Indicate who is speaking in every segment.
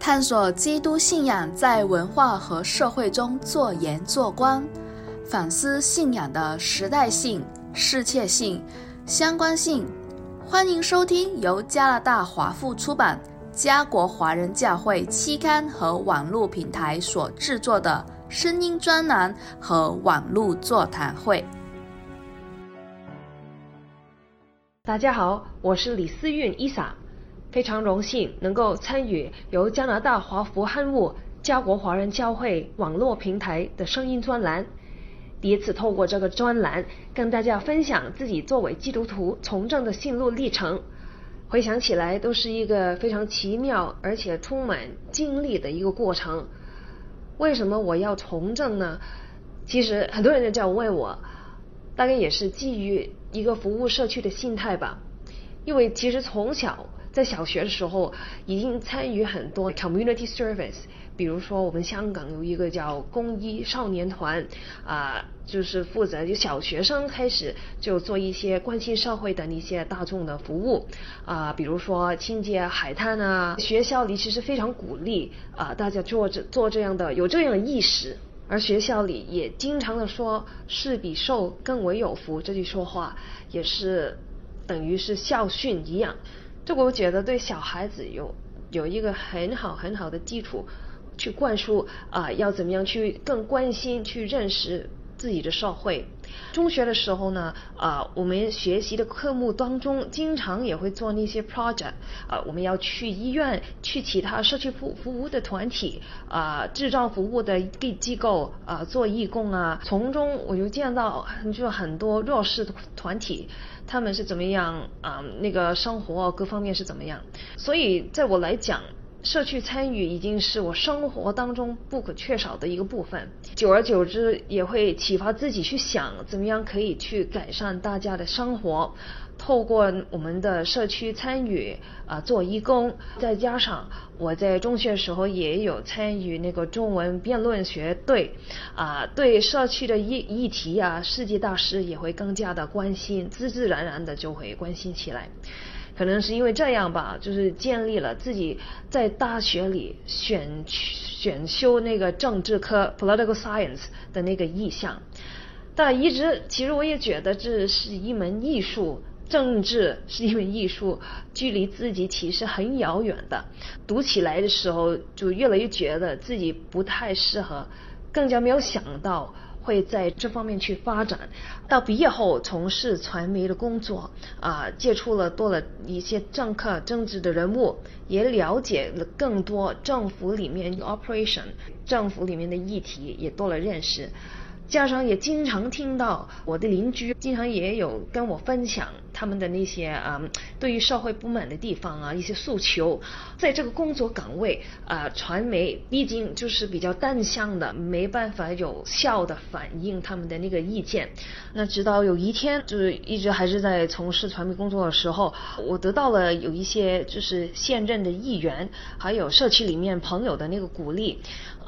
Speaker 1: 探索基督信仰在文化和社会中做盐做光，反思信仰的时代性、世切性、相关性。欢迎收听由加拿大华富出版、加国华人教会期刊和网络平台所制作的声音专栏和网络座谈会。
Speaker 2: 大家好，我是李思韵伊莎。非常荣幸能够参与由加拿大华福汉务家国华人教会网络平台的声音专栏，第一次透过这个专栏跟大家分享自己作为基督徒从政的心路历程。回想起来，都是一个非常奇妙而且充满经历的一个过程。为什么我要从政呢？其实很多人就问我，大概也是基于一个服务社区的心态吧。因为其实从小。在小学的时候，已经参与很多 community service，比如说我们香港有一个叫公益少年团，啊，就是负责就小学生开始就做一些关心社会的那些大众的服务，啊，比如说清洁海滩啊，学校里其实非常鼓励啊大家做这做这样的有这样的意识，而学校里也经常的说“是比受更为有福”这句说话，也是等于是校训一样。这个我觉得对小孩子有有一个很好很好的基础，去灌输啊，要怎么样去更关心、去认识自己的社会。中学的时候呢，啊，我们学习的科目当中，经常也会做那些 project，啊，我们要去医院、去其他社区服服务的团体、啊，智障服务的机机构啊，做义工啊，从中我就见到就很多弱势团体。他们是怎么样啊？那个生活各方面是怎么样？所以在我来讲，社区参与已经是我生活当中不可缺少的一个部分。久而久之，也会启发自己去想，怎么样可以去改善大家的生活。透过我们的社区参与啊，做义工，再加上我在中学时候也有参与那个中文辩论学队啊，对社区的议议题啊，世界大事也会更加的关心，自自然然的就会关心起来。可能是因为这样吧，就是建立了自己在大学里选选修那个政治科 （political science） 的那个意向。但一直其实我也觉得这是一门艺术。政治是一门艺术，距离自己其实很遥远的。读起来的时候，就越来越觉得自己不太适合，更加没有想到会在这方面去发展。到毕业后从事传媒的工作，啊，接触了多了一些政客、政治的人物，也了解了更多政府里面 operation，政府里面的议题也多了认识。加上也经常听到我的邻居经常也有跟我分享他们的那些啊对于社会不满的地方啊一些诉求，在这个工作岗位啊传媒毕竟就是比较单向的，没办法有效的反映他们的那个意见。那直到有一天，就是一直还是在从事传媒工作的时候，我得到了有一些就是现任的议员还有社区里面朋友的那个鼓励。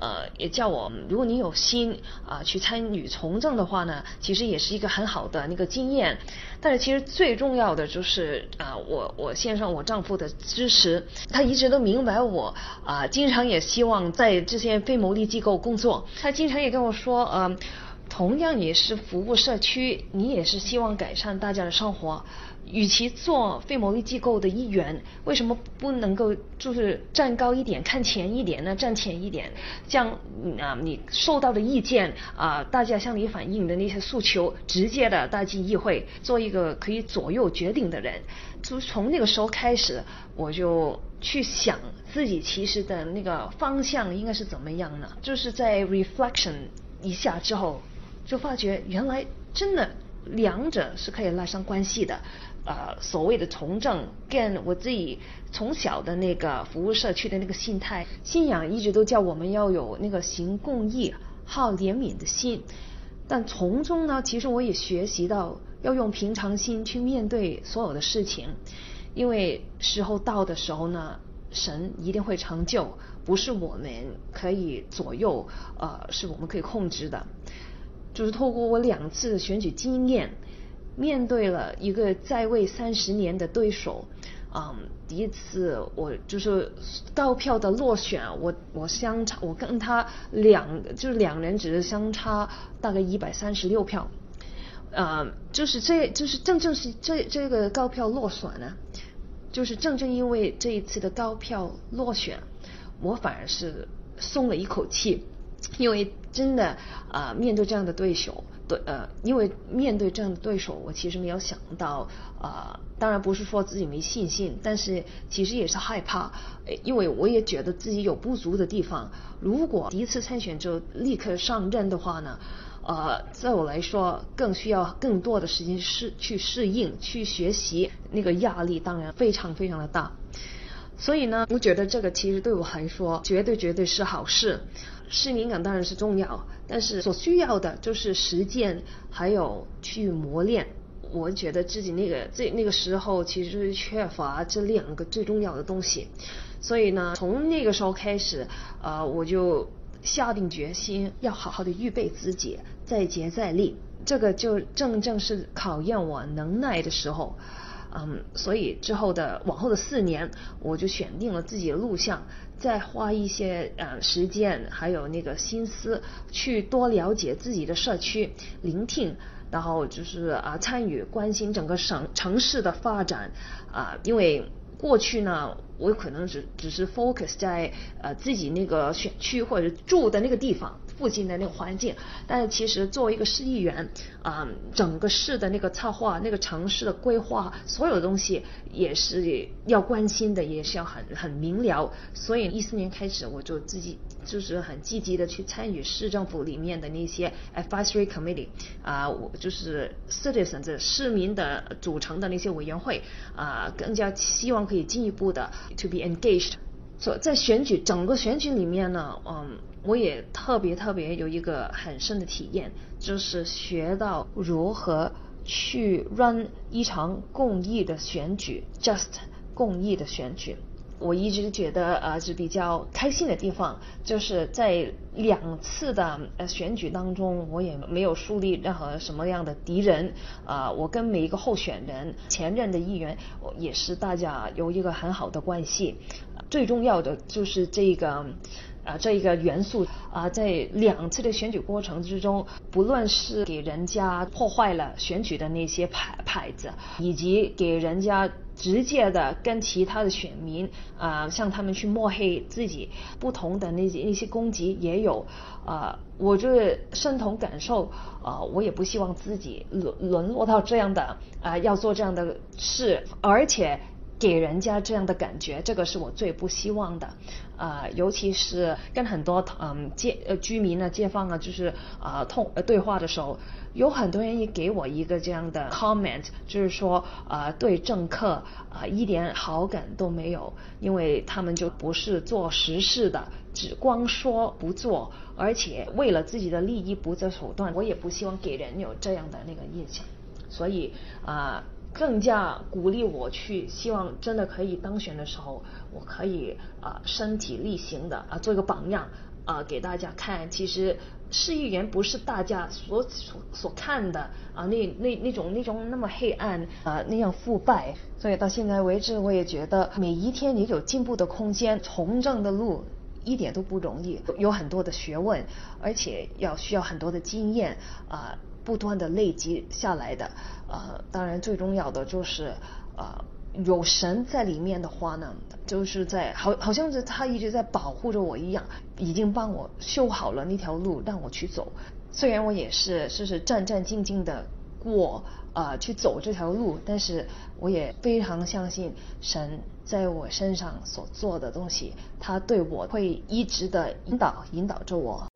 Speaker 2: 呃，也叫我，如果你有心啊去参女从政的话呢，其实也是一个很好的那个经验。但是其实最重要的就是啊，我我献上我丈夫的支持，他一直都明白我啊，经常也希望在这些非牟利机构工作。他经常也跟我说，嗯，同样也是服务社区，你也是希望改善大家的生活。与其做非牟利机构的一员，为什么不能够就是站高一点、看前一点呢？站前一点，这样啊，你受到的意见啊，大家向你反映的那些诉求，直接的带进议会，做一个可以左右决定的人。就从那个时候开始，我就去想自己其实的那个方向应该是怎么样呢？就是在 reflection 一下之后，就发觉原来真的两者是可以拉上关系的。呃，所谓的从政，跟我自己从小的那个服务社区的那个心态、信仰，一直都叫我们要有那个行公益、好怜悯的心。但从中呢，其实我也学习到要用平常心去面对所有的事情，因为时候到的时候呢，神一定会成就，不是我们可以左右，呃，是我们可以控制的。就是透过我两次的选举经验。面对了一个在位三十年的对手，嗯，第一次我就是高票的落选，我我相差，我跟他两就是两人只是相差大概一百三十六票，呃，就是这就是正正是这这个高票落选呢，就是正正因为这一次的高票落选，我反而是松了一口气，因为真的啊，面对这样的对手。对，呃，因为面对这样的对手，我其实没有想到，啊，当然不是说自己没信心，但是其实也是害怕，因为我也觉得自己有不足的地方。如果第一次参选就立刻上任的话呢，呃，在我来说更需要更多的时间适去适应、去学习，那个压力当然非常非常的大。所以呢，我觉得这个其实对我来说，绝对绝对是好事。市民感当然是重要，但是所需要的就是实践，还有去磨练。我觉得自己那个这那个时候其实缺乏这两个最重要的东西。所以呢，从那个时候开始，呃，我就下定决心要好好的预备自己，再接再厉。这个就正正是考验我能耐的时候。嗯，所以之后的往后的四年，我就选定了自己的路向，再花一些呃时间，还有那个心思，去多了解自己的社区，聆听，然后就是啊参与关心整个省城市的发展啊，因为过去呢。我可能只只是 focus 在呃自己那个选区或者住的那个地方附近的那个环境，但是其实作为一个市议员，啊，整个市的那个策划、那个城市的规划，所有的东西也是要关心的，也是要很很明了。所以一四年开始，我就自己就是很积极的去参与市政府里面的那些 advisory committee，啊，我就是 citizens 市民的组成的那些委员会，啊，更加希望可以进一步的。to be engaged，所在选举整个选举里面呢，嗯，我也特别特别有一个很深的体验，就是学到如何去 run 一场公益的选举，just 公益的选举。我一直觉得呃是比较开心的地方，就是在两次的呃选举当中，我也没有树立任何什么样的敌人啊，我跟每一个候选人、前任的议员也是大家有一个很好的关系。最重要的就是这个。啊，这一个元素啊，在两次的选举过程之中，不论是给人家破坏了选举的那些牌牌子，以及给人家直接的跟其他的选民啊，向他们去抹黑自己，不同的那些那些攻击也有啊，我就是深同感受啊，我也不希望自己沦沦落到这样的啊，要做这样的事，而且。给人家这样的感觉，这个是我最不希望的，啊，尤其是跟很多嗯街呃居民呢、街坊啊，就是啊通对话的时候，有很多人也给我一个这样的 comment，就是说啊对政客啊一点好感都没有，因为他们就不是做实事的，只光说不做，而且为了自己的利益不择手段，我也不希望给人有这样的那个印象，所以啊。更加鼓励我去，希望真的可以当选的时候，我可以啊身体力行的啊做一个榜样啊给大家看。其实市议员不是大家所所所看的啊那那那种那种那么黑暗啊那样腐败。所以到现在为止，我也觉得每一天也有进步的空间。从政的路一点都不容易，有很多的学问，而且要需要很多的经验啊。不断的累积下来的，呃，当然最重要的就是，呃，有神在里面的话呢，就是在好好像是他一直在保护着我一样，已经帮我修好了那条路让我去走。虽然我也是是是战战兢兢的过呃去走这条路，但是我也非常相信神在我身上所做的东西，他对我会一直的引导引导着我。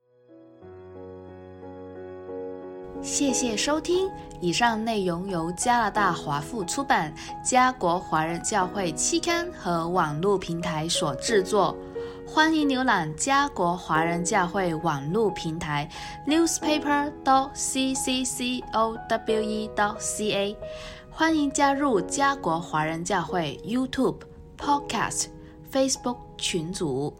Speaker 1: 谢谢收听，以上内容由加拿大华富出版、加国华人教会期刊和网络平台所制作。欢迎浏览加国华人教会网络平台 newspaper dot c c c o w e dot c a。欢迎加入加国华人教会 YouTube、Podcast、Facebook 群组。